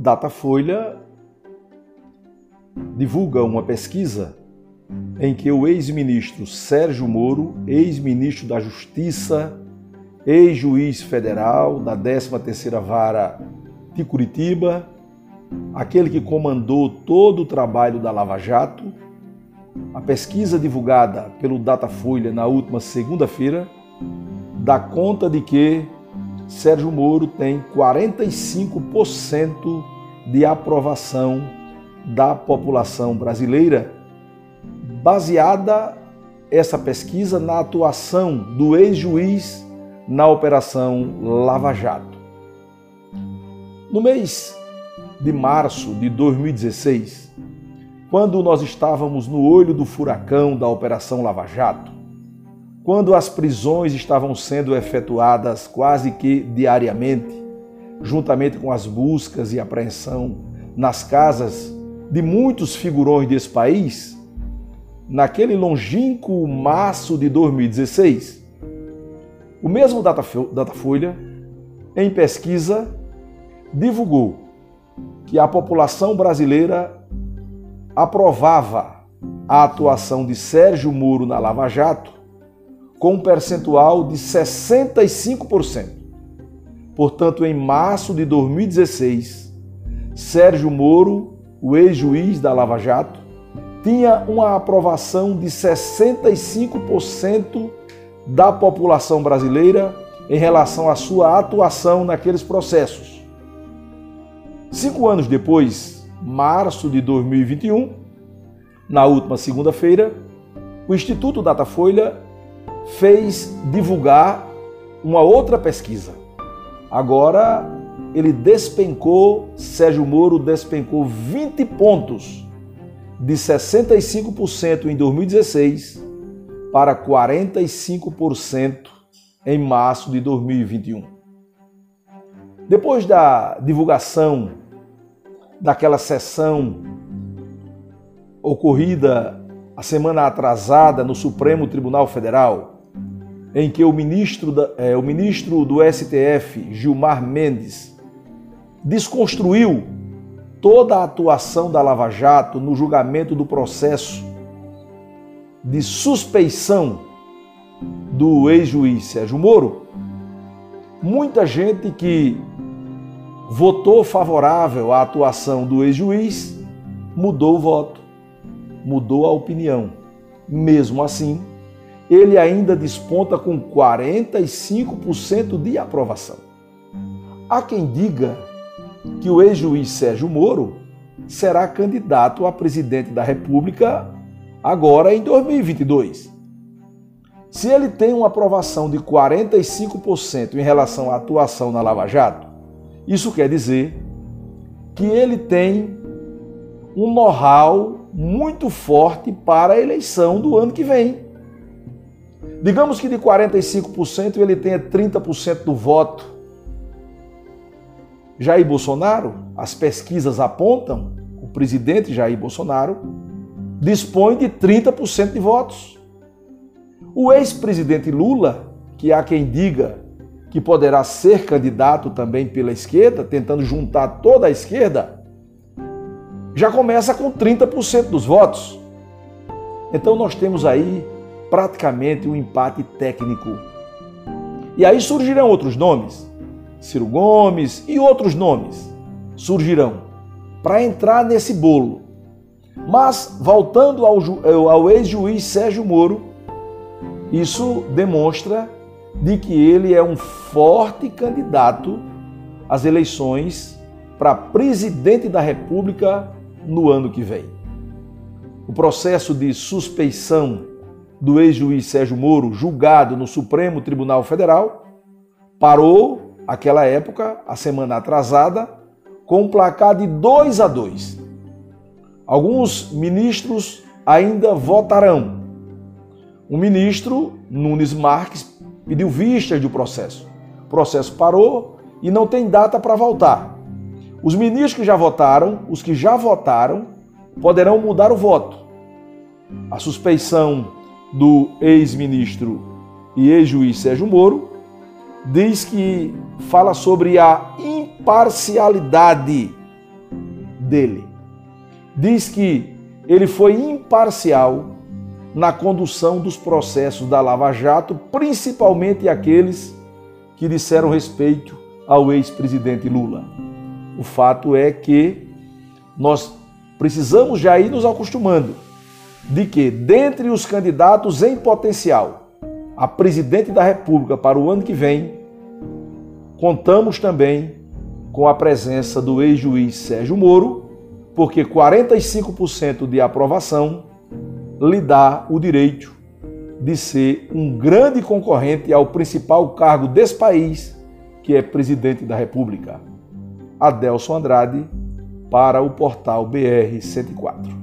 Datafolha divulga uma pesquisa em que o ex-ministro Sérgio Moro, ex-ministro da Justiça, ex-juiz federal da 13ª Vara de Curitiba, aquele que comandou todo o trabalho da Lava Jato, a pesquisa divulgada pelo Datafolha na última segunda-feira dá conta de que Sérgio Moro tem 45% de aprovação da população brasileira, baseada essa pesquisa na atuação do ex-juiz na Operação Lava Jato. No mês de março de 2016, quando nós estávamos no olho do furacão da Operação Lava Jato, quando as prisões estavam sendo efetuadas quase que diariamente, juntamente com as buscas e apreensão nas casas de muitos figurões desse país, naquele longínquo março de 2016, o mesmo Datafolha, em pesquisa, divulgou que a população brasileira aprovava a atuação de Sérgio Moro na Lava Jato com um percentual de 65%. Portanto, em março de 2016, Sérgio Moro, o ex-juiz da Lava Jato, tinha uma aprovação de 65% da população brasileira em relação à sua atuação naqueles processos. Cinco anos depois, março de 2021, na última segunda-feira, o Instituto Datafolha fez divulgar uma outra pesquisa. Agora ele despencou, Sérgio Moro despencou 20 pontos de 65% em 2016 para 45% em março de 2021. Depois da divulgação daquela sessão ocorrida a semana atrasada no Supremo Tribunal Federal, em que o ministro, da, é, o ministro do STF, Gilmar Mendes, desconstruiu toda a atuação da Lava Jato no julgamento do processo de suspeição do ex-juiz Sérgio Moro, muita gente que votou favorável à atuação do ex-juiz mudou o voto, mudou a opinião. Mesmo assim, ele ainda desponta com 45% de aprovação. Há quem diga que o ex-juiz Sérgio Moro será candidato a presidente da República agora em 2022. Se ele tem uma aprovação de 45% em relação à atuação na Lava Jato, isso quer dizer que ele tem um know-how muito forte para a eleição do ano que vem. Digamos que de 45% ele tenha 30% do voto. Jair Bolsonaro, as pesquisas apontam, o presidente Jair Bolsonaro dispõe de 30% de votos. O ex-presidente Lula, que há quem diga que poderá ser candidato também pela esquerda, tentando juntar toda a esquerda, já começa com 30% dos votos. Então nós temos aí praticamente um empate técnico. E aí surgirão outros nomes, Ciro Gomes e outros nomes surgirão para entrar nesse bolo. Mas, voltando ao, ao ex-juiz Sérgio Moro, isso demonstra de que ele é um forte candidato às eleições para presidente da República no ano que vem. O processo de suspeição do ex-juiz Sérgio Moro, julgado no Supremo Tribunal Federal, parou, aquela época, a semana atrasada, com um placar de 2 a 2. Alguns ministros ainda votarão. O ministro Nunes Marques pediu vistas do processo. O processo parou e não tem data para voltar. Os ministros que já votaram, os que já votaram, poderão mudar o voto. A suspeição do ex-ministro e ex-juiz Sérgio Moro, diz que fala sobre a imparcialidade dele. Diz que ele foi imparcial na condução dos processos da Lava Jato, principalmente aqueles que disseram respeito ao ex-presidente Lula. O fato é que nós precisamos já ir nos acostumando de que, dentre os candidatos em potencial a presidente da República para o ano que vem, contamos também com a presença do ex-juiz Sérgio Moro, porque 45% de aprovação lhe dá o direito de ser um grande concorrente ao principal cargo desse país, que é presidente da República. Adelson Andrade, para o portal BR 104.